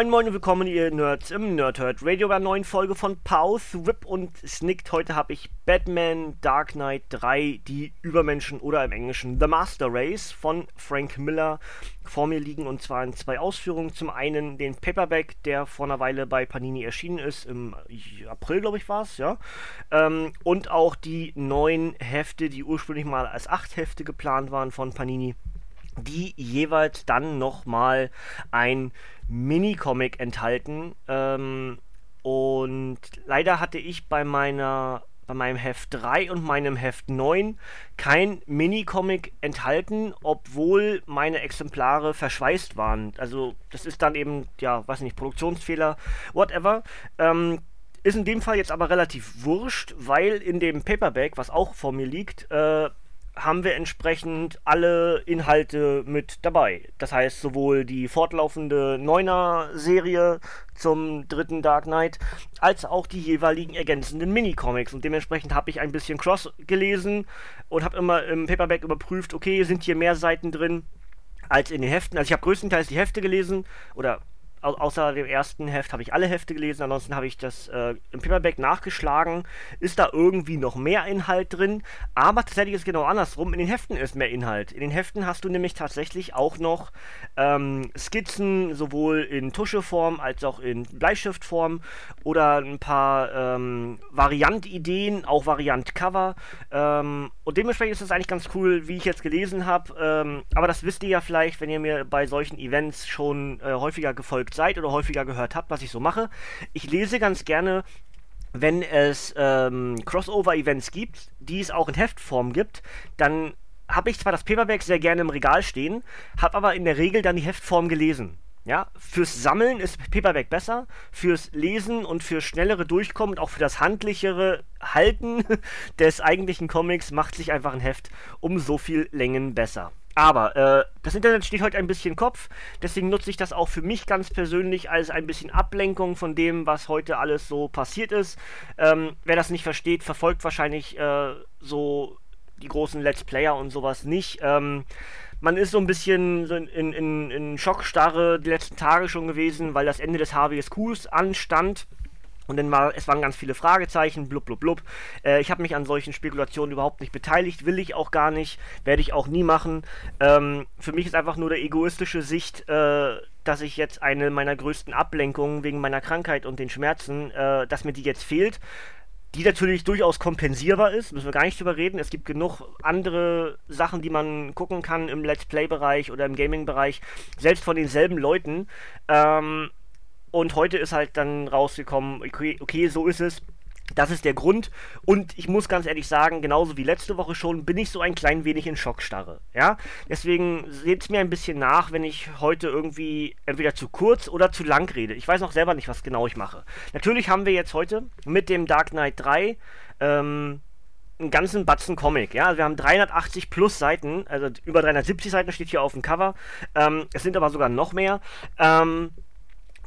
Moin Moin und willkommen ihr Nerds im Nerdhurt Radio bei einer neuen Folge von Pause, Whip und Snicked. Heute habe ich Batman Dark Knight 3, die Übermenschen oder im Englischen The Master Race von Frank Miller vor mir liegen und zwar in zwei Ausführungen. Zum einen den Paperback, der vor einer Weile bei Panini erschienen ist, im April glaube ich war es, ja. Ähm, und auch die neun Hefte, die ursprünglich mal als acht Hefte geplant waren von Panini die jeweils dann nochmal ein Mini-Comic enthalten. Ähm, und leider hatte ich bei meiner bei meinem Heft 3 und meinem Heft 9 kein Mini-Comic enthalten, obwohl meine Exemplare verschweißt waren. Also das ist dann eben, ja, weiß nicht, Produktionsfehler, whatever. Ähm, ist in dem Fall jetzt aber relativ wurscht, weil in dem Paperback, was auch vor mir liegt, äh, haben wir entsprechend alle Inhalte mit dabei. Das heißt, sowohl die fortlaufende Neuner-Serie zum dritten Dark Knight, als auch die jeweiligen ergänzenden Minicomics. Und dementsprechend habe ich ein bisschen Cross gelesen und habe immer im Paperback überprüft, okay, sind hier mehr Seiten drin als in den Heften. Also ich habe größtenteils die Hefte gelesen oder au außer dem ersten Heft habe ich alle Hefte gelesen, ansonsten habe ich das äh, im Paperback nachgeschlagen. Ist da irgendwie noch mehr Inhalt drin? Aber tatsächlich ist es genau andersrum. In den Heften ist mehr Inhalt. In den Heften hast du nämlich tatsächlich auch noch ähm, Skizzen, sowohl in Tuscheform als auch in Bleistiftform oder ein paar ähm, Variantideen, auch Variantcover. Ähm, und dementsprechend ist das eigentlich ganz cool, wie ich jetzt gelesen habe. Ähm, aber das wisst ihr ja vielleicht, wenn ihr mir bei solchen Events schon äh, häufiger gefolgt verfolgt seid oder häufiger gehört habt, was ich so mache. Ich lese ganz gerne wenn es ähm, Crossover-Events gibt, die es auch in Heftform gibt, dann habe ich zwar das Paperback sehr gerne im Regal stehen, habe aber in der Regel dann die Heftform gelesen. Ja, fürs Sammeln ist Paperback besser, fürs Lesen und für schnellere Durchkommen und auch für das handlichere Halten des eigentlichen Comics macht sich einfach ein Heft um so viel Längen besser. Aber äh, das Internet steht heute ein bisschen Kopf, deswegen nutze ich das auch für mich ganz persönlich als ein bisschen Ablenkung von dem, was heute alles so passiert ist. Ähm, wer das nicht versteht, verfolgt wahrscheinlich äh, so die großen Let's Player und sowas nicht. Ähm, man ist so ein bisschen in, in, in Schockstarre die letzten Tage schon gewesen, weil das Ende des HWSQs anstand. Und dann war, es waren ganz viele Fragezeichen, blub, blub, blub. Äh, ich habe mich an solchen Spekulationen überhaupt nicht beteiligt, will ich auch gar nicht, werde ich auch nie machen. Ähm, für mich ist einfach nur der egoistische Sicht, äh, dass ich jetzt eine meiner größten Ablenkungen wegen meiner Krankheit und den Schmerzen, äh, dass mir die jetzt fehlt. Die natürlich durchaus kompensierbar ist, müssen wir gar nicht drüber reden. Es gibt genug andere Sachen, die man gucken kann im Let's Play-Bereich oder im Gaming-Bereich, selbst von denselben Leuten. Ähm, und heute ist halt dann rausgekommen, okay, okay, so ist es. Das ist der Grund. Und ich muss ganz ehrlich sagen, genauso wie letzte Woche schon, bin ich so ein klein wenig in Schockstarre. Ja? Deswegen seht es mir ein bisschen nach, wenn ich heute irgendwie entweder zu kurz oder zu lang rede. Ich weiß noch selber nicht, was genau ich mache. Natürlich haben wir jetzt heute mit dem Dark Knight 3 ähm, einen ganzen Batzen Comic. Ja? Also wir haben 380 plus Seiten, also über 370 Seiten steht hier auf dem Cover. Ähm, es sind aber sogar noch mehr. Ähm,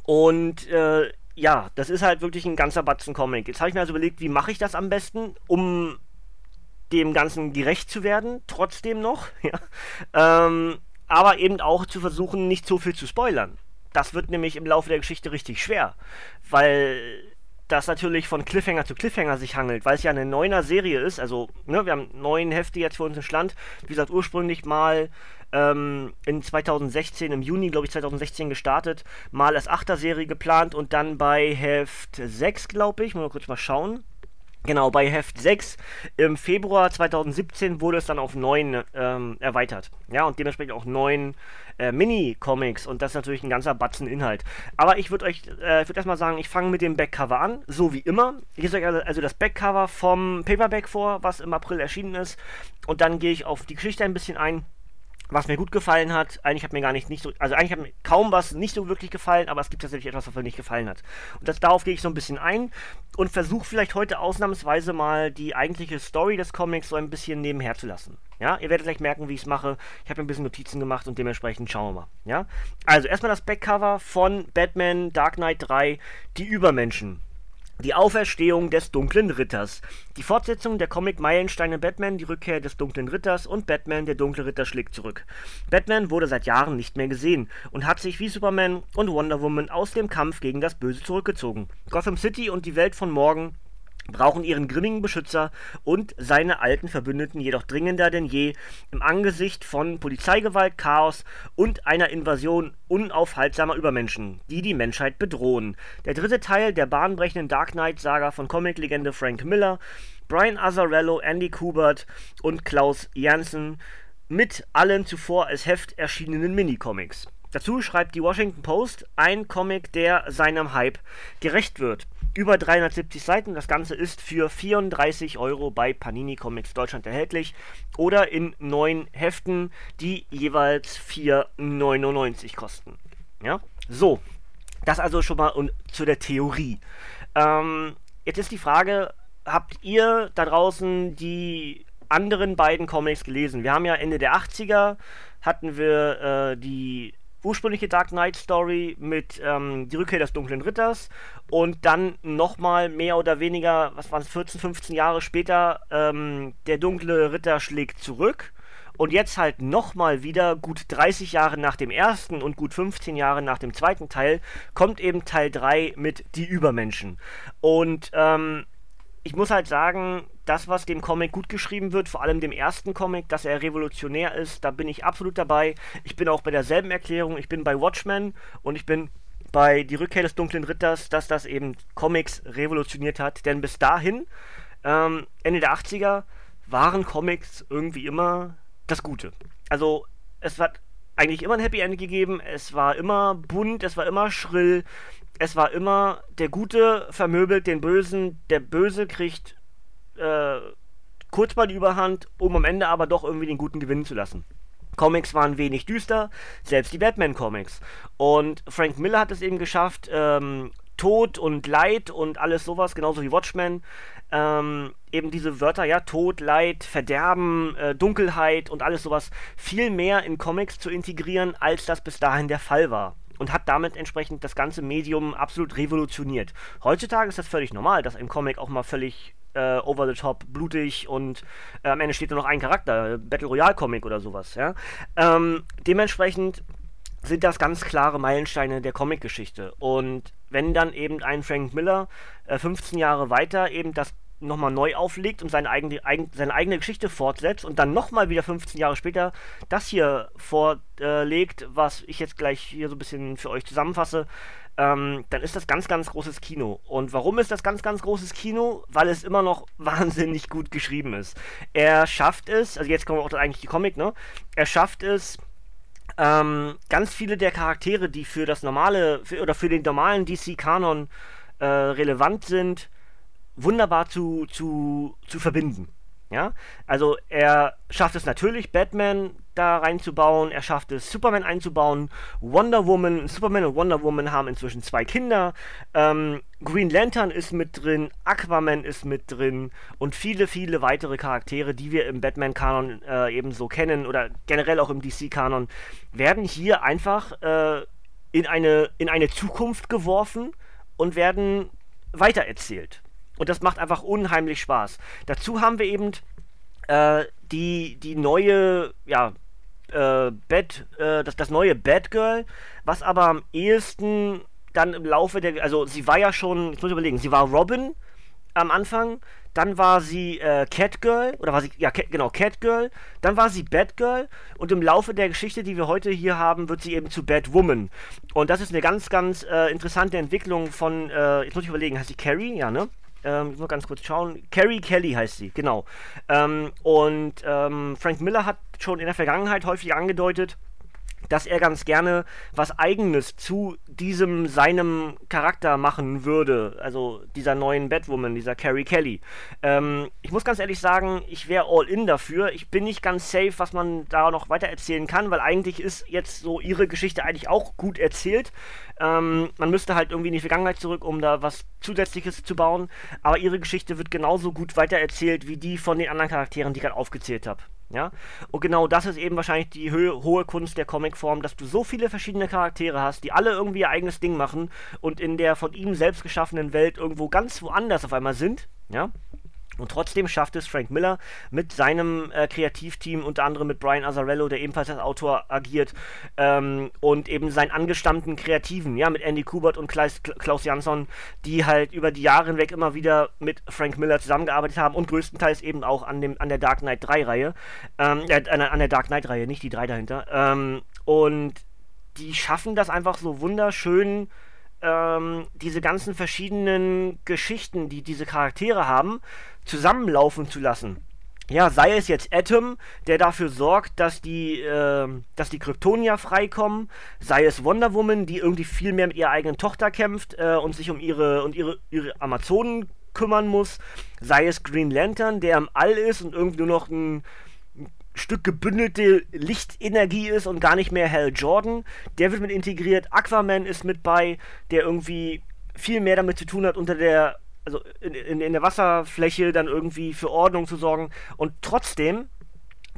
und äh, ja, das ist halt wirklich ein ganzer Batzen Comic. Jetzt habe ich mir also überlegt, wie mache ich das am besten, um dem Ganzen gerecht zu werden, trotzdem noch. Ja? Ähm, aber eben auch zu versuchen, nicht so viel zu spoilern. Das wird nämlich im Laufe der Geschichte richtig schwer, weil das natürlich von Cliffhanger zu Cliffhanger sich hangelt, weil es ja eine neuner Serie ist. Also, ne, wir haben neun Hefte jetzt für uns im Stand. Wie gesagt, ursprünglich mal ähm, in 2016, im Juni, glaube ich, 2016 gestartet, mal als Achter-Serie geplant und dann bei Heft 6, glaube ich, mal kurz mal schauen. Genau, bei Heft 6 im Februar 2017 wurde es dann auf 9 ähm, erweitert. Ja, und dementsprechend auch 9 äh, Mini-Comics und das ist natürlich ein ganzer Batzen Inhalt. Aber ich würde euch, äh, ich würde erstmal sagen, ich fange mit dem Backcover an, so wie immer. Ich lese euch also, also das Backcover vom Paperback vor, was im April erschienen ist. Und dann gehe ich auf die Geschichte ein bisschen ein was mir gut gefallen hat. Eigentlich hat mir gar nicht, nicht so, also eigentlich hat mir kaum was nicht so wirklich gefallen, aber es gibt tatsächlich etwas, was mir nicht gefallen hat. Und das, darauf gehe ich so ein bisschen ein und versuche vielleicht heute ausnahmsweise mal die eigentliche Story des Comics so ein bisschen nebenher zu lassen. Ja, ihr werdet gleich merken, wie ich es mache. Ich habe ein bisschen Notizen gemacht und dementsprechend schauen wir mal. Ja, also erstmal das Backcover von Batman Dark Knight 3, die Übermenschen. Die Auferstehung des Dunklen Ritters. Die Fortsetzung der Comic-Meilensteine Batman, die Rückkehr des Dunklen Ritters und Batman, der Dunkle Ritter schlägt zurück. Batman wurde seit Jahren nicht mehr gesehen und hat sich wie Superman und Wonder Woman aus dem Kampf gegen das Böse zurückgezogen. Gotham City und die Welt von morgen brauchen ihren grimmigen Beschützer und seine alten Verbündeten jedoch dringender denn je im Angesicht von Polizeigewalt, Chaos und einer Invasion unaufhaltsamer Übermenschen, die die Menschheit bedrohen. Der dritte Teil der bahnbrechenden Dark Knight-Saga von Comiclegende Frank Miller, Brian Azzarello, Andy Kubert und Klaus Janssen mit allen zuvor als Heft erschienenen Minicomics. Dazu schreibt die Washington Post ein Comic, der seinem Hype gerecht wird über 370 Seiten. Das Ganze ist für 34 Euro bei Panini Comics Deutschland erhältlich oder in neun Heften, die jeweils 4,99 kosten. Ja, so. Das also schon mal und zu der Theorie. Ähm, jetzt ist die Frage, habt ihr da draußen die anderen beiden Comics gelesen? Wir haben ja Ende der 80er hatten wir äh, die ursprüngliche Dark Knight Story mit ähm, Die Rückkehr des Dunklen Ritters und dann nochmal mehr oder weniger, was waren es, 14, 15 Jahre später, ähm, Der Dunkle Ritter schlägt zurück. Und jetzt halt nochmal wieder, gut 30 Jahre nach dem ersten und gut 15 Jahre nach dem zweiten Teil, kommt eben Teil 3 mit Die Übermenschen. Und ähm, ich muss halt sagen, das, was dem Comic gut geschrieben wird, vor allem dem ersten Comic, dass er revolutionär ist, da bin ich absolut dabei. Ich bin auch bei derselben Erklärung, ich bin bei Watchmen und ich bin bei Die Rückkehr des Dunklen Ritters, dass das eben Comics revolutioniert hat. Denn bis dahin, ähm, Ende der 80er, waren Comics irgendwie immer das Gute. Also es hat eigentlich immer ein Happy End gegeben, es war immer bunt, es war immer schrill, es war immer, der Gute vermöbelt den Bösen, der Böse kriegt äh, kurz mal die Überhand, um am Ende aber doch irgendwie den Guten gewinnen zu lassen. Comics waren wenig düster, selbst die Batman-Comics. Und Frank Miller hat es eben geschafft, ähm, Tod und Leid und alles sowas, genauso wie Watchmen, ähm, eben diese Wörter, ja, Tod, Leid, Verderben, äh, Dunkelheit und alles sowas viel mehr in Comics zu integrieren, als das bis dahin der Fall war und hat damit entsprechend das ganze Medium absolut revolutioniert. Heutzutage ist das völlig normal, dass ein Comic auch mal völlig äh, over the top, blutig und äh, am Ende steht nur noch ein Charakter, Battle Royale Comic oder sowas, ja. Ähm, dementsprechend sind das ganz klare Meilensteine der Comicgeschichte. Und wenn dann eben ein Frank Miller äh, 15 Jahre weiter eben das nochmal neu auflegt und seine eigene, eigen, seine eigene Geschichte fortsetzt und dann nochmal wieder 15 Jahre später das hier vorlegt, was ich jetzt gleich hier so ein bisschen für euch zusammenfasse, ähm, dann ist das ganz, ganz großes Kino. Und warum ist das ganz, ganz großes Kino? Weil es immer noch wahnsinnig gut geschrieben ist. Er schafft es, also jetzt kommen auch eigentlich die Comic, ne? Er schafft es, ähm, ganz viele der Charaktere, die für das normale, für, oder für den normalen DC-Kanon äh, relevant sind, wunderbar zu, zu, zu verbinden. Ja, also er schafft es natürlich, Batman da reinzubauen, er schafft es, Superman einzubauen, Wonder Woman, Superman und Wonder Woman haben inzwischen zwei Kinder, ähm, Green Lantern ist mit drin, Aquaman ist mit drin und viele, viele weitere Charaktere, die wir im Batman-Kanon äh, ebenso kennen oder generell auch im DC-Kanon, werden hier einfach äh, in, eine, in eine Zukunft geworfen und werden weitererzählt. Und das macht einfach unheimlich Spaß. Dazu haben wir eben äh, die, die neue, ja, äh, Bad, äh, das, das neue Batgirl, was aber am ehesten dann im Laufe der, also sie war ja schon, ich muss überlegen, sie war Robin am Anfang, dann war sie äh, Catgirl, oder war sie, ja, Cat, genau, Catgirl, dann war sie Batgirl und im Laufe der Geschichte, die wir heute hier haben, wird sie eben zu Batwoman. Und das ist eine ganz, ganz äh, interessante Entwicklung von, äh, jetzt muss ich überlegen, heißt sie Carrie? Ja, ne? Ähm, ich muss ganz kurz schauen. Carrie Kelly heißt sie, genau. Ähm, und ähm, Frank Miller hat schon in der Vergangenheit häufig angedeutet, dass er ganz gerne was eigenes zu diesem seinem Charakter machen würde, also dieser neuen Batwoman, dieser Carrie Kelly. Ähm, ich muss ganz ehrlich sagen, ich wäre all in dafür. Ich bin nicht ganz safe, was man da noch weiter erzählen kann, weil eigentlich ist jetzt so ihre Geschichte eigentlich auch gut erzählt. Ähm, man müsste halt irgendwie in die Vergangenheit zurück, um da was Zusätzliches zu bauen, aber ihre Geschichte wird genauso gut weitererzählt wie die von den anderen Charakteren, die ich gerade aufgezählt habe. Ja? Und genau das ist eben wahrscheinlich die hohe Kunst der Comicform, dass du so viele verschiedene Charaktere hast, die alle irgendwie ihr eigenes Ding machen und in der von ihm selbst geschaffenen Welt irgendwo ganz woanders auf einmal sind. Ja? Und trotzdem schafft es Frank Miller mit seinem äh, Kreativteam, unter anderem mit Brian Azzarello, der ebenfalls als Autor agiert, ähm, und eben seinen angestammten Kreativen, ja, mit Andy Kubert und Klaus, Klaus Jansson, die halt über die Jahre hinweg immer wieder mit Frank Miller zusammengearbeitet haben und größtenteils eben auch an, dem, an der Dark Knight 3-Reihe, ähm, äh, an der Dark Knight-Reihe, nicht die 3 dahinter. Ähm, und die schaffen das einfach so wunderschön ähm, diese ganzen verschiedenen Geschichten, die diese Charaktere haben, zusammenlaufen zu lassen. Ja, sei es jetzt Atom, der dafür sorgt, dass die, äh, dass die Kryptonier freikommen, sei es Wonder Woman, die irgendwie viel mehr mit ihrer eigenen Tochter kämpft äh, und sich um ihre und ihre, ihre Amazonen kümmern muss, sei es Green Lantern, der im All ist und irgendwie nur noch ein Stück gebündelte Lichtenergie ist und gar nicht mehr Hal Jordan. Der wird mit integriert. Aquaman ist mit bei, der irgendwie viel mehr damit zu tun hat, unter der, also in, in, in der Wasserfläche dann irgendwie für Ordnung zu sorgen. Und trotzdem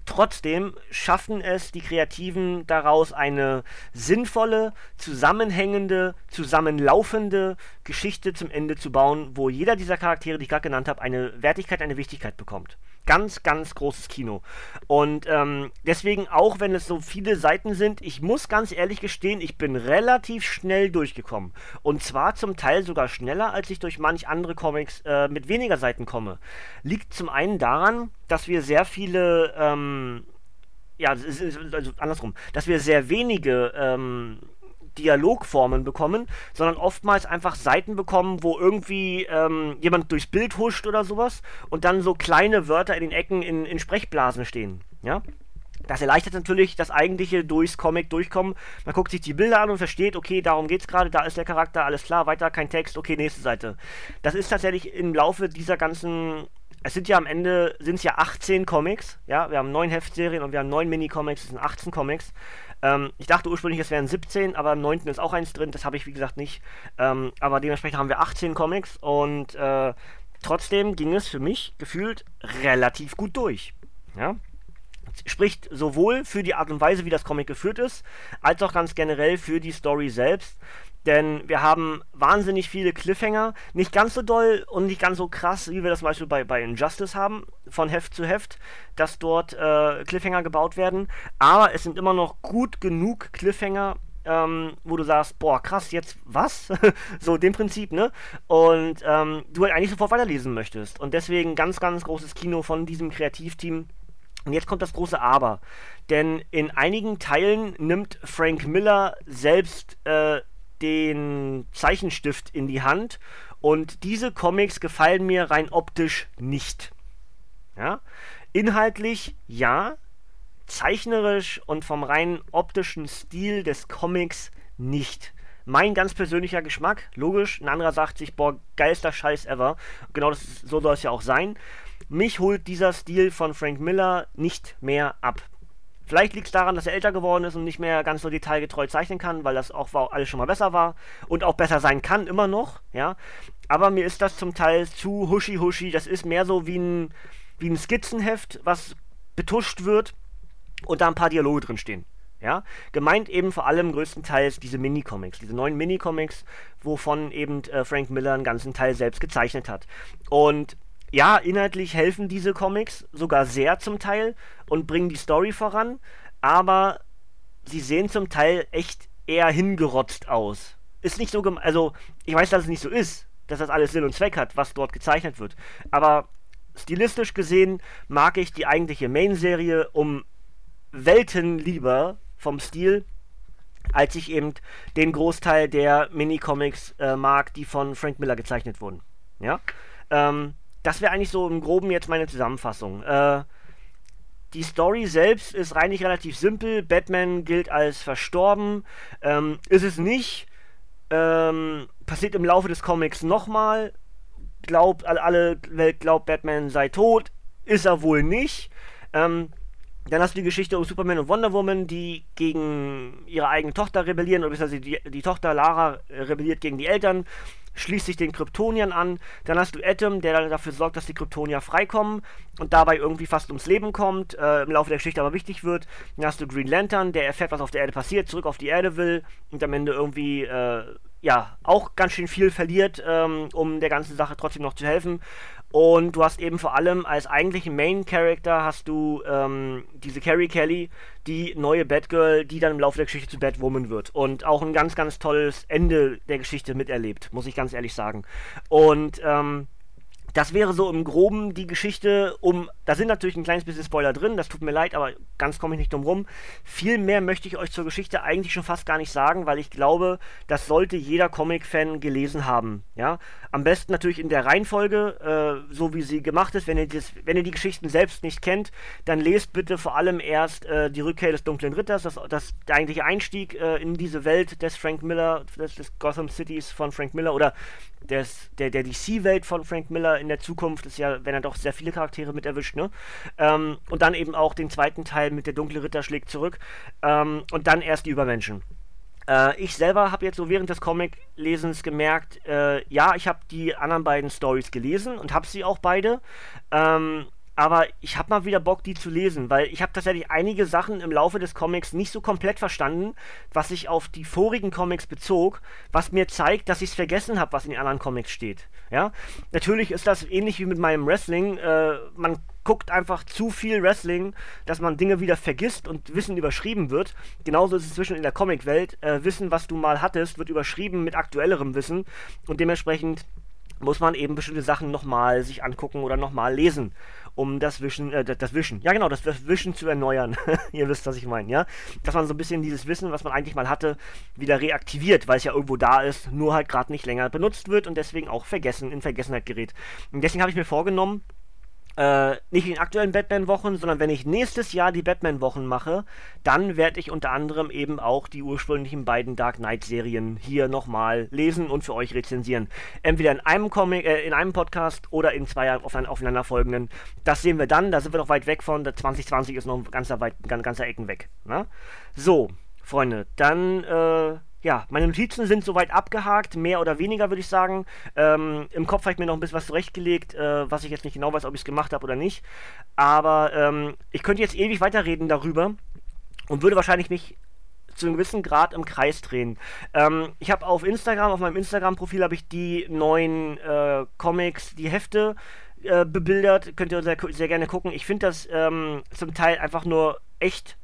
Trotzdem schaffen es die Kreativen daraus eine sinnvolle, zusammenhängende, zusammenlaufende Geschichte zum Ende zu bauen, wo jeder dieser Charaktere, die ich gerade genannt habe, eine Wertigkeit, eine Wichtigkeit bekommt ganz, ganz großes Kino. Und ähm, deswegen, auch wenn es so viele Seiten sind, ich muss ganz ehrlich gestehen, ich bin relativ schnell durchgekommen. Und zwar zum Teil sogar schneller, als ich durch manch andere Comics äh, mit weniger Seiten komme. Liegt zum einen daran, dass wir sehr viele, ähm, ja, also andersrum, dass wir sehr wenige, ähm, Dialogformen bekommen, sondern oftmals einfach Seiten bekommen, wo irgendwie ähm, jemand durchs Bild huscht oder sowas und dann so kleine Wörter in den Ecken in, in Sprechblasen stehen. Ja? Das erleichtert natürlich das eigentliche durchs Comic durchkommen. Man guckt sich die Bilder an und versteht, okay, darum geht's gerade, da ist der Charakter, alles klar, weiter, kein Text, okay, nächste Seite. Das ist tatsächlich im Laufe dieser ganzen es sind ja am Ende sind es ja 18 Comics, ja, wir haben neun Heftserien und wir haben neun Mini-Comics, es sind 18 Comics. Ähm, ich dachte ursprünglich, es wären 17, aber im 9. ist auch eins drin, das habe ich wie gesagt nicht. Ähm, aber dementsprechend haben wir 18 Comics und äh, trotzdem ging es für mich gefühlt relativ gut durch. Ja? Spricht sowohl für die Art und Weise, wie das Comic geführt ist, als auch ganz generell für die Story selbst. Denn wir haben wahnsinnig viele Cliffhanger. Nicht ganz so doll und nicht ganz so krass, wie wir das zum Beispiel bei, bei Injustice haben, von Heft zu Heft, dass dort äh, Cliffhanger gebaut werden. Aber es sind immer noch gut genug Cliffhanger, ähm, wo du sagst, boah, krass, jetzt was? so dem Prinzip, ne? Und ähm, du halt eigentlich sofort weiterlesen möchtest. Und deswegen ganz, ganz großes Kino von diesem Kreativteam. Und jetzt kommt das große Aber. Denn in einigen Teilen nimmt Frank Miller selbst äh, den Zeichenstift in die Hand und diese Comics gefallen mir rein optisch nicht. Ja? Inhaltlich ja, zeichnerisch und vom rein optischen Stil des Comics nicht. Mein ganz persönlicher Geschmack, logisch, ein anderer sagt sich, boah, geilster Scheiß ever. Genau das, so soll es ja auch sein. Mich holt dieser Stil von Frank Miller nicht mehr ab. Vielleicht liegt es daran, dass er älter geworden ist und nicht mehr ganz so detailgetreu zeichnen kann, weil das auch alles schon mal besser war und auch besser sein kann, immer noch, ja. Aber mir ist das zum Teil zu huschi-huschi. Das ist mehr so wie ein, wie ein Skizzenheft, was betuscht wird und da ein paar Dialoge drin stehen. Ja, gemeint eben vor allem größtenteils diese Minicomics, diese neuen Minicomics, wovon eben äh, Frank Miller einen ganzen Teil selbst gezeichnet hat. Und ja, inhaltlich helfen diese Comics sogar sehr zum Teil und bringen die Story voran, aber sie sehen zum Teil echt eher hingerotzt aus. Ist nicht so, also ich weiß, dass es nicht so ist, dass das alles Sinn und Zweck hat, was dort gezeichnet wird, aber stilistisch gesehen mag ich die eigentliche Main-Serie um Welten lieber vom Stil, als ich eben den Großteil der Minicomics äh, mag, die von Frank Miller gezeichnet wurden. Ja, ähm, das wäre eigentlich so im Groben jetzt meine Zusammenfassung. Äh, die Story selbst ist eigentlich relativ simpel. Batman gilt als verstorben. Ähm, ist es nicht. Ähm, passiert im Laufe des Comics nochmal. Glaubt, alle Welt glaubt, Batman sei tot. Ist er wohl nicht. Ähm, dann hast du die Geschichte um Superman und Wonder Woman, die gegen ihre eigene Tochter rebellieren, oder beziehungsweise die, die Tochter Lara rebelliert gegen die Eltern schließt sich den Kryptoniern an. Dann hast du Atom, der dafür sorgt, dass die Kryptonier freikommen und dabei irgendwie fast ums Leben kommt, äh, im Laufe der Geschichte aber wichtig wird. Dann hast du Green Lantern, der erfährt, was auf der Erde passiert, zurück auf die Erde will und am Ende irgendwie, äh, ja, auch ganz schön viel verliert, ähm, um der ganzen Sache trotzdem noch zu helfen. Und du hast eben vor allem als eigentlichen Main Character hast du ähm, diese Carrie Kelly, die neue Batgirl, die dann im Laufe der Geschichte zu Batwoman wird. Und auch ein ganz, ganz tolles Ende der Geschichte miterlebt, muss ich ganz ehrlich sagen. Und ähm, das wäre so im Groben die Geschichte um. Da sind natürlich ein kleines bisschen Spoiler drin, das tut mir leid, aber ganz komme ich nicht drum rum. Viel mehr möchte ich euch zur Geschichte eigentlich schon fast gar nicht sagen, weil ich glaube, das sollte jeder Comic-Fan gelesen haben. Ja? Am besten natürlich in der Reihenfolge, äh, so wie sie gemacht ist. Wenn ihr, das, wenn ihr die Geschichten selbst nicht kennt, dann lest bitte vor allem erst äh, die Rückkehr des Dunklen Ritters, das, das der eigentliche Einstieg äh, in diese Welt des Frank Miller, des, des Gotham Cities von Frank Miller oder des, der, der DC-Welt von Frank Miller in der Zukunft ist ja, wenn er doch sehr viele Charaktere mit erwischt, ne? Ähm, und dann eben auch den zweiten Teil mit der Dunkle Ritter schlägt zurück. Ähm, und dann erst die Übermenschen. Äh, ich selber habe jetzt so während des Comic-Lesens gemerkt, äh, ja, ich habe die anderen beiden Stories gelesen und habe sie auch beide. Ähm, aber ich habe mal wieder Bock, die zu lesen, weil ich habe tatsächlich einige Sachen im Laufe des Comics nicht so komplett verstanden, was sich auf die vorigen Comics bezog, was mir zeigt, dass ich es vergessen habe, was in den anderen Comics steht. Ja, natürlich ist das ähnlich wie mit meinem Wrestling. Äh, man guckt einfach zu viel Wrestling, dass man Dinge wieder vergisst und Wissen überschrieben wird. Genauso ist es zwischen in der Comicwelt. Äh, Wissen, was du mal hattest, wird überschrieben mit aktuellerem Wissen und dementsprechend muss man eben bestimmte Sachen nochmal sich angucken oder nochmal lesen um das Wischen, äh, das Wischen, ja genau, das, das zu erneuern. Ihr wisst, was ich meine, ja? Dass man so ein bisschen dieses Wissen, was man eigentlich mal hatte, wieder reaktiviert, weil es ja irgendwo da ist, nur halt gerade nicht länger benutzt wird und deswegen auch vergessen, in Vergessenheit gerät. Und deswegen habe ich mir vorgenommen, äh, nicht in aktuellen Batman-Wochen, sondern wenn ich nächstes Jahr die Batman-Wochen mache, dann werde ich unter anderem eben auch die ursprünglichen beiden Dark Knight-Serien hier nochmal lesen und für euch rezensieren. Entweder in einem Comic, äh, in einem Podcast oder in zwei aufeinanderfolgenden. Das sehen wir dann, da sind wir noch weit weg von. 2020 ist noch ein ganzer, weit, ganzer Ecken weg. Ne? So, Freunde, dann äh, ja, meine Notizen sind soweit abgehakt, mehr oder weniger würde ich sagen. Ähm, Im Kopf habe ich mir noch ein bisschen was zurechtgelegt, äh, was ich jetzt nicht genau weiß, ob ich es gemacht habe oder nicht. Aber ähm, ich könnte jetzt ewig weiterreden darüber und würde wahrscheinlich mich zu einem gewissen Grad im Kreis drehen. Ähm, ich habe auf Instagram, auf meinem Instagram-Profil habe ich die neuen äh, Comics, die Hefte äh, bebildert. Könnt ihr sehr, sehr gerne gucken. Ich finde das ähm, zum Teil einfach nur echt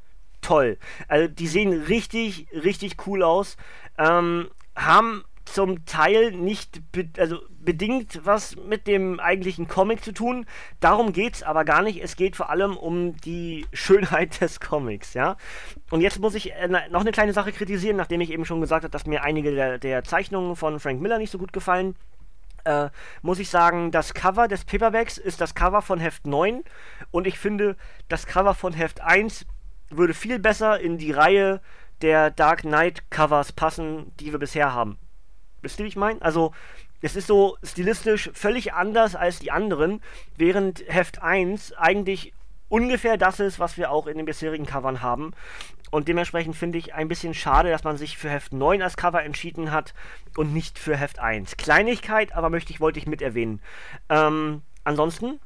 toll. Also die sehen richtig, richtig cool aus. Ähm, haben zum Teil nicht be also bedingt was mit dem eigentlichen Comic zu tun. Darum geht es aber gar nicht. Es geht vor allem um die Schönheit des Comics, ja. Und jetzt muss ich äh, noch eine kleine Sache kritisieren, nachdem ich eben schon gesagt habe, dass mir einige der, der Zeichnungen von Frank Miller nicht so gut gefallen. Äh, muss ich sagen, das Cover des Paperbacks ist das Cover von Heft 9 und ich finde, das Cover von Heft 1 würde viel besser in die Reihe der Dark Knight Covers passen, die wir bisher haben. Wisst ihr, wie ich meine? Also, es ist so stilistisch völlig anders als die anderen, während Heft 1 eigentlich ungefähr das ist, was wir auch in den bisherigen Covern haben. Und dementsprechend finde ich ein bisschen schade, dass man sich für Heft 9 als Cover entschieden hat und nicht für Heft 1. Kleinigkeit, aber möchte ich, wollte ich mit erwähnen. Ähm, ansonsten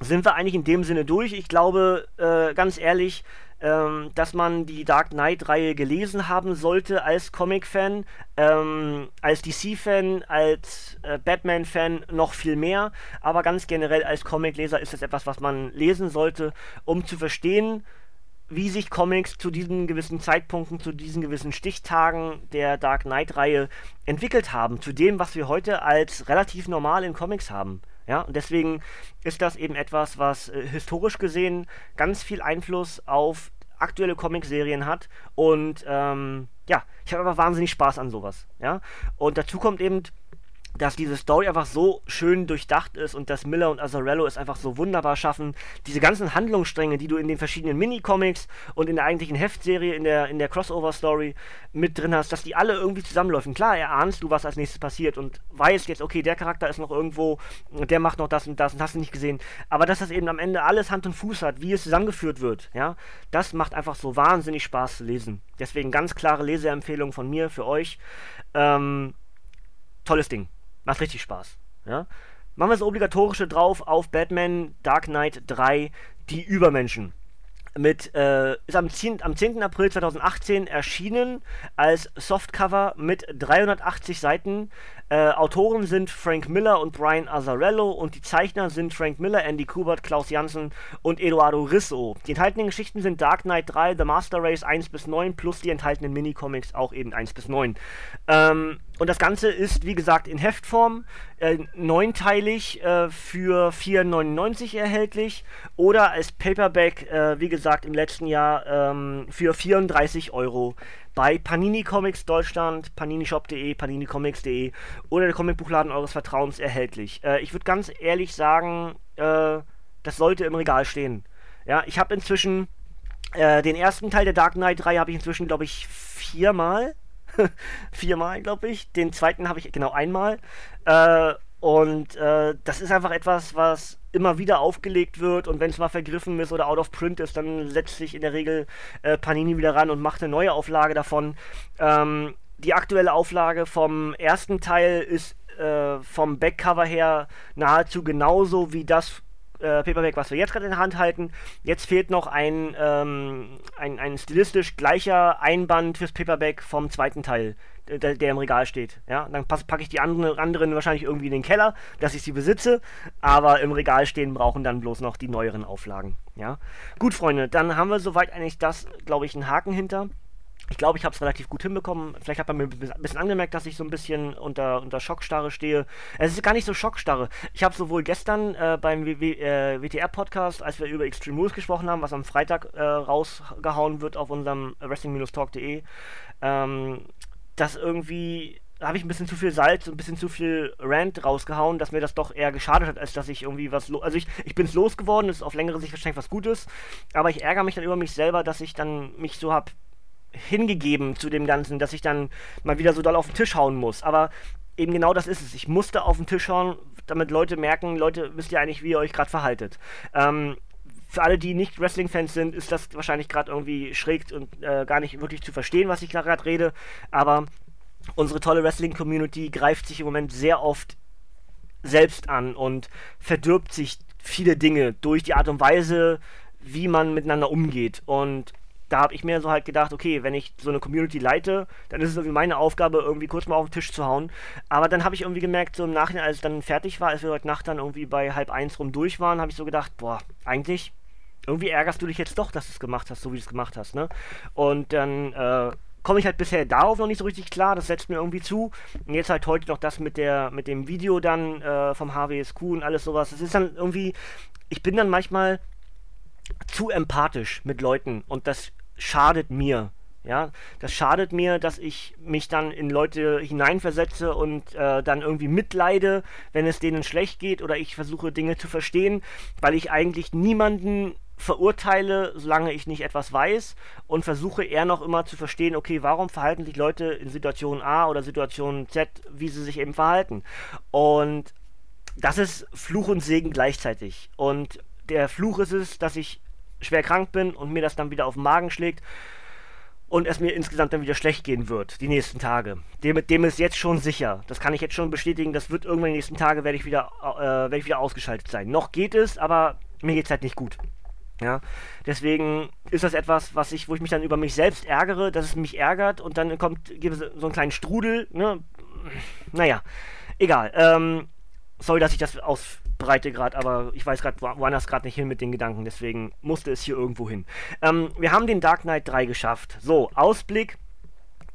sind wir eigentlich in dem Sinne durch. Ich glaube, äh, ganz ehrlich, ähm, dass man die Dark Knight-Reihe gelesen haben sollte als Comic-Fan, ähm, als DC-Fan, als äh, Batman-Fan noch viel mehr, aber ganz generell als Comic-Leser ist es etwas, was man lesen sollte, um zu verstehen, wie sich Comics zu diesen gewissen Zeitpunkten, zu diesen gewissen Stichtagen der Dark Knight-Reihe entwickelt haben, zu dem, was wir heute als relativ normal in Comics haben. Ja, und deswegen ist das eben etwas, was äh, historisch gesehen ganz viel Einfluss auf aktuelle Comicserien hat. Und ähm, ja, ich habe einfach wahnsinnig Spaß an sowas. Ja, und dazu kommt eben, dass diese Story einfach so schön durchdacht ist und dass Miller und Azzarello es einfach so wunderbar schaffen, diese ganzen Handlungsstränge, die du in den verschiedenen Minicomics und in der eigentlichen Heftserie, in der, in der Crossover-Story mit drin hast, dass die alle irgendwie zusammenläufen. Klar, erahnst du, was als nächstes passiert und weißt jetzt, okay, der Charakter ist noch irgendwo, der macht noch das und das und hast du nicht gesehen. Aber dass das eben am Ende alles Hand und Fuß hat, wie es zusammengeführt wird, ja, das macht einfach so wahnsinnig Spaß zu lesen. Deswegen ganz klare Leseempfehlung von mir für euch. Ähm, tolles Ding. Macht richtig Spaß. Ja? Machen wir das Obligatorische drauf auf Batman Dark Knight 3, die Übermenschen mit, äh, ist am 10, am 10. April 2018 erschienen als Softcover mit 380 Seiten. Äh, Autoren sind Frank Miller und Brian Azzarello und die Zeichner sind Frank Miller, Andy Kubert, Klaus Janssen und Eduardo Risso. Die enthaltenen Geschichten sind Dark Knight 3, The Master Race 1 bis 9 plus die enthaltenen Minicomics auch eben 1 bis 9. Ähm, und das Ganze ist, wie gesagt, in Heftform, äh, neunteilig äh, für 4,99 erhältlich oder als Paperback, äh, wie gesagt, im letzten Jahr ähm, für 34 Euro bei Panini Comics Deutschland, paninishop.de, paninicomics.de oder der Comicbuchladen eures Vertrauens erhältlich. Äh, ich würde ganz ehrlich sagen, äh, das sollte im Regal stehen. Ja, ich habe inzwischen äh, den ersten Teil der Dark Knight 3 habe ich inzwischen, glaube ich, viermal Viermal, glaube ich. Den zweiten habe ich genau einmal. Äh, und äh, das ist einfach etwas, was immer wieder aufgelegt wird und wenn es mal vergriffen ist oder out of print ist, dann setzt sich in der Regel äh, Panini wieder ran und macht eine neue Auflage davon. Ähm, die aktuelle Auflage vom ersten Teil ist äh, vom Backcover her nahezu genauso wie das äh, Paperback, was wir jetzt gerade in der Hand halten. Jetzt fehlt noch ein, ähm, ein, ein stilistisch gleicher Einband fürs Paperback vom zweiten Teil, der, der im Regal steht. Ja, dann packe ich die anderen, anderen wahrscheinlich irgendwie in den Keller, dass ich sie besitze, aber im Regal stehen brauchen dann bloß noch die neueren Auflagen. Ja, gut, Freunde, dann haben wir soweit eigentlich das, glaube ich, einen Haken hinter. Ich glaube, ich habe es relativ gut hinbekommen. Vielleicht hat man mir ein bisschen angemerkt, dass ich so ein bisschen unter, unter Schockstarre stehe. Es ist gar nicht so Schockstarre. Ich habe sowohl gestern äh, beim äh, WTR-Podcast, als wir über Extreme Rules gesprochen haben, was am Freitag äh, rausgehauen wird auf unserem wrestling-talk.de, ähm, dass irgendwie habe ich ein bisschen zu viel Salz und ein bisschen zu viel Rant rausgehauen, dass mir das doch eher geschadet hat, als dass ich irgendwie was. Also ich, ich bin es losgeworden, ist auf längere Sicht wahrscheinlich was Gutes, aber ich ärgere mich dann über mich selber, dass ich dann mich so habe hingegeben zu dem Ganzen, dass ich dann mal wieder so doll auf den Tisch hauen muss. Aber eben genau das ist es. Ich musste auf den Tisch hauen, damit Leute merken, Leute, wisst ihr eigentlich, wie ihr euch gerade verhaltet. Ähm, für alle, die nicht Wrestling-Fans sind, ist das wahrscheinlich gerade irgendwie schräg und äh, gar nicht wirklich zu verstehen, was ich gerade rede. Aber unsere tolle Wrestling-Community greift sich im Moment sehr oft selbst an und verdirbt sich viele Dinge durch die Art und Weise, wie man miteinander umgeht. Und da habe ich mir so halt gedacht, okay, wenn ich so eine Community leite, dann ist es irgendwie meine Aufgabe, irgendwie kurz mal auf den Tisch zu hauen. Aber dann habe ich irgendwie gemerkt, so im Nachhinein, als es dann fertig war, als wir heute Nacht dann irgendwie bei halb eins rum durch waren, habe ich so gedacht, boah, eigentlich, irgendwie ärgerst du dich jetzt doch, dass du es gemacht hast, so wie du es gemacht hast, ne? Und dann, äh, komme ich halt bisher darauf noch nicht so richtig klar, das setzt mir irgendwie zu. Und jetzt halt heute noch das mit der, mit dem Video dann äh, vom HWSQ und alles sowas. Das ist dann irgendwie, ich bin dann manchmal zu empathisch mit Leuten und das schadet mir. Ja, das schadet mir, dass ich mich dann in Leute hineinversetze und äh, dann irgendwie mitleide, wenn es denen schlecht geht oder ich versuche Dinge zu verstehen, weil ich eigentlich niemanden verurteile, solange ich nicht etwas weiß und versuche eher noch immer zu verstehen, okay, warum verhalten sich Leute in Situation A oder Situation Z, wie sie sich eben verhalten. Und das ist Fluch und Segen gleichzeitig. Und der Fluch ist es, dass ich schwer krank bin und mir das dann wieder auf den Magen schlägt und es mir insgesamt dann wieder schlecht gehen wird, die nächsten Tage. Dem, dem ist jetzt schon sicher. Das kann ich jetzt schon bestätigen. Das wird irgendwann die nächsten Tage werde ich wieder, äh, werde ich wieder ausgeschaltet sein. Noch geht es, aber mir geht es halt nicht gut. Ja, deswegen ist das etwas, was ich, wo ich mich dann über mich selbst ärgere, dass es mich ärgert und dann kommt, gibt es so einen kleinen Strudel, ne? Naja, egal. Ähm, sorry, dass ich das aus, breite gerade, aber ich weiß gerade woanders gerade nicht hin mit den Gedanken, deswegen musste es hier irgendwo hin. Ähm, wir haben den Dark Knight 3 geschafft. So, Ausblick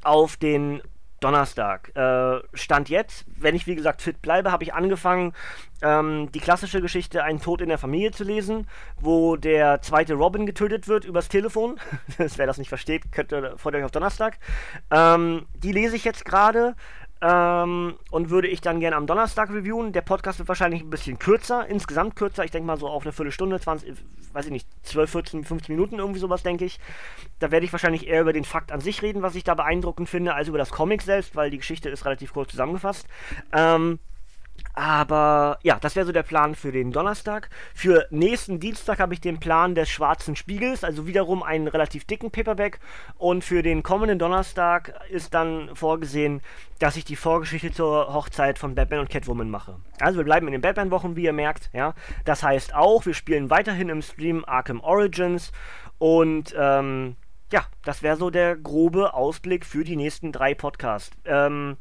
auf den Donnerstag. Äh, Stand jetzt, wenn ich wie gesagt fit bleibe, habe ich angefangen, ähm, die klassische Geschichte Ein Tod in der Familie zu lesen, wo der zweite Robin getötet wird übers Telefon. Wer das nicht versteht, könnt ihr, freut euch auf Donnerstag. Ähm, die lese ich jetzt gerade. Ähm, und würde ich dann gerne am Donnerstag reviewen. Der Podcast wird wahrscheinlich ein bisschen kürzer, insgesamt kürzer. Ich denke mal so auf eine Viertelstunde, 20, weiß ich nicht, 12, 14, 15 Minuten, irgendwie sowas, denke ich. Da werde ich wahrscheinlich eher über den Fakt an sich reden, was ich da beeindruckend finde, als über das Comic selbst, weil die Geschichte ist relativ kurz zusammengefasst. Ähm, aber ja, das wäre so der Plan für den Donnerstag. Für nächsten Dienstag habe ich den Plan des Schwarzen Spiegels, also wiederum einen relativ dicken Paperback. Und für den kommenden Donnerstag ist dann vorgesehen, dass ich die Vorgeschichte zur Hochzeit von Batman und Catwoman mache. Also wir bleiben in den Batman-Wochen, wie ihr merkt. Ja, das heißt auch, wir spielen weiterhin im Stream Arkham Origins und ähm, ja, das wäre so der grobe Ausblick für die nächsten drei Podcasts. Ähm,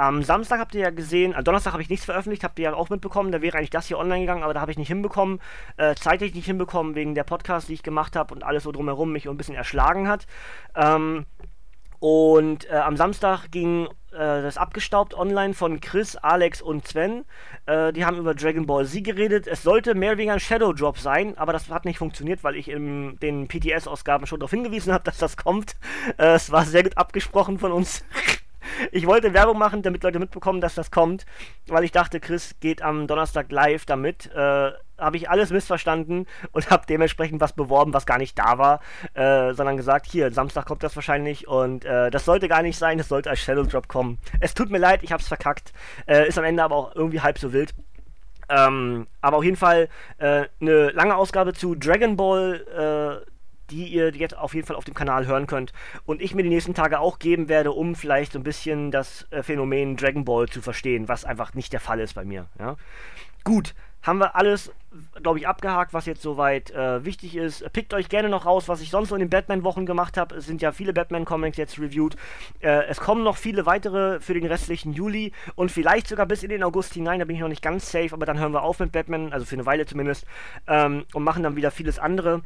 am Samstag habt ihr ja gesehen, am Donnerstag habe ich nichts veröffentlicht, habt ihr ja auch mitbekommen, da wäre eigentlich das hier online gegangen, aber da habe ich nicht hinbekommen, äh, zeitlich nicht hinbekommen, wegen der Podcast, die ich gemacht habe und alles so drumherum mich ein bisschen erschlagen hat. Ähm, und äh, am Samstag ging äh, das abgestaubt online von Chris, Alex und Sven. Äh, die haben über Dragon Ball Z geredet. Es sollte mehr oder weniger ein Shadow Drop sein, aber das hat nicht funktioniert, weil ich in den PTS-Ausgaben schon darauf hingewiesen habe, dass das kommt. Äh, es war sehr gut abgesprochen von uns. ich wollte Werbung machen, damit Leute mitbekommen, dass das kommt, weil ich dachte, Chris geht am Donnerstag live damit. Äh, habe ich alles missverstanden und habe dementsprechend was beworben, was gar nicht da war, äh, sondern gesagt, hier, Samstag kommt das wahrscheinlich und äh, das sollte gar nicht sein, das sollte als Shadow Drop kommen. Es tut mir leid, ich habe es verkackt, äh, ist am Ende aber auch irgendwie halb so wild. Ähm, aber auf jeden Fall äh, eine lange Ausgabe zu Dragon Ball äh, die ihr jetzt auf jeden Fall auf dem Kanal hören könnt und ich mir die nächsten Tage auch geben werde, um vielleicht so ein bisschen das äh, Phänomen Dragon Ball zu verstehen, was einfach nicht der Fall ist bei mir. Ja? Gut, haben wir alles, glaube ich, abgehakt, was jetzt soweit äh, wichtig ist. Pickt euch gerne noch raus, was ich sonst so in den Batman-Wochen gemacht habe. Es sind ja viele Batman-Comics jetzt reviewed. Äh, es kommen noch viele weitere für den restlichen Juli und vielleicht sogar bis in den August hinein. Da bin ich noch nicht ganz safe, aber dann hören wir auf mit Batman, also für eine Weile zumindest, ähm, und machen dann wieder vieles andere.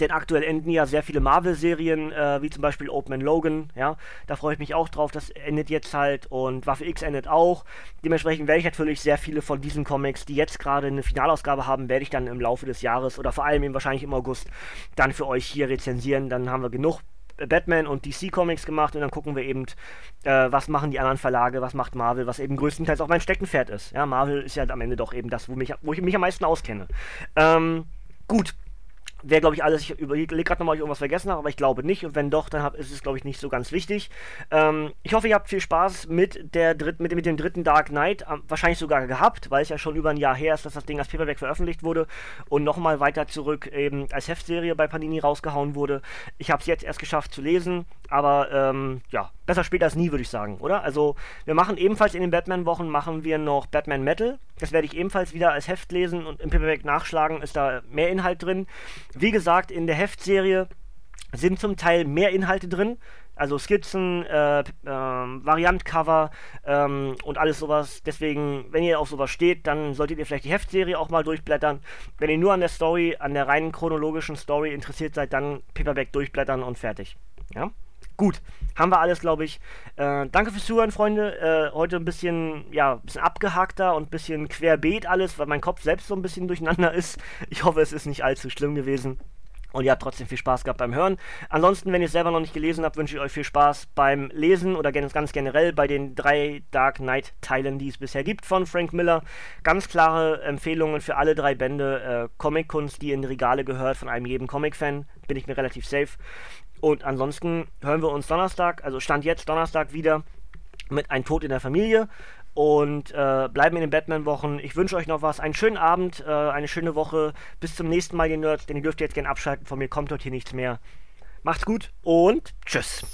Denn aktuell enden ja sehr viele Marvel-Serien, äh, wie zum Beispiel Open Man Logan, ja, da freue ich mich auch drauf, das endet jetzt halt und Waffe X endet auch. Dementsprechend werde ich natürlich sehr viele von diesen Comics, die jetzt gerade eine Finalausgabe haben, werde ich dann im Laufe des Jahres oder vor allem eben wahrscheinlich im August dann für euch hier rezensieren. Dann haben wir genug Batman und DC Comics gemacht und dann gucken wir eben, äh, was machen die anderen Verlage, was macht Marvel, was eben größtenteils auch mein Steckenpferd ist. Ja, Marvel ist ja am Ende doch eben das, wo, mich, wo ich mich am meisten auskenne. Ähm, gut, Wäre, glaube ich, alles. Ich überlege gerade nochmal, ob ich irgendwas vergessen habe, aber ich glaube nicht. Und wenn doch, dann hab, ist es, glaube ich, nicht so ganz wichtig. Ähm, ich hoffe, ihr habt viel Spaß mit, der dritt, mit, mit dem dritten Dark Knight. Ähm, wahrscheinlich sogar gehabt, weil es ja schon über ein Jahr her ist, dass das Ding als Paperback veröffentlicht wurde. Und nochmal weiter zurück eben als Heftserie bei Panini rausgehauen wurde. Ich habe es jetzt erst geschafft zu lesen. Aber ähm, ja, besser später als nie, würde ich sagen, oder? Also, wir machen ebenfalls in den Batman-Wochen machen wir noch Batman Metal. Das werde ich ebenfalls wieder als Heft lesen und im Paperback nachschlagen. Ist da mehr Inhalt drin. Wie gesagt, in der Heftserie sind zum Teil mehr Inhalte drin. Also Skizzen, äh, äh, Variantcover ähm, und alles sowas. Deswegen, wenn ihr auf sowas steht, dann solltet ihr vielleicht die Heftserie auch mal durchblättern. Wenn ihr nur an der Story, an der reinen chronologischen Story interessiert seid, dann Paperback durchblättern und fertig. Ja? Gut, haben wir alles, glaube ich. Äh, danke fürs Zuhören, Freunde. Äh, heute ein bisschen, ja, ein bisschen abgehackter und ein bisschen querbeet alles, weil mein Kopf selbst so ein bisschen durcheinander ist. Ich hoffe, es ist nicht allzu schlimm gewesen. Und ihr habt trotzdem viel Spaß gehabt beim Hören. Ansonsten, wenn ihr es selber noch nicht gelesen habt, wünsche ich euch viel Spaß beim Lesen oder ganz generell bei den drei Dark Knight-Teilen, die es bisher gibt von Frank Miller. Ganz klare Empfehlungen für alle drei Bände. Äh, Comic-Kunst, die in Regale gehört von einem jeden Comic-Fan. Bin ich mir relativ safe. Und ansonsten hören wir uns Donnerstag, also Stand jetzt Donnerstag wieder mit Ein Tod in der Familie und äh, bleiben in den Batman-Wochen. Ich wünsche euch noch was. Einen schönen Abend, äh, eine schöne Woche. Bis zum nächsten Mal, ihr Nerds, denn ihr dürft jetzt gerne abschalten. Von mir kommt heute hier nichts mehr. Macht's gut und tschüss.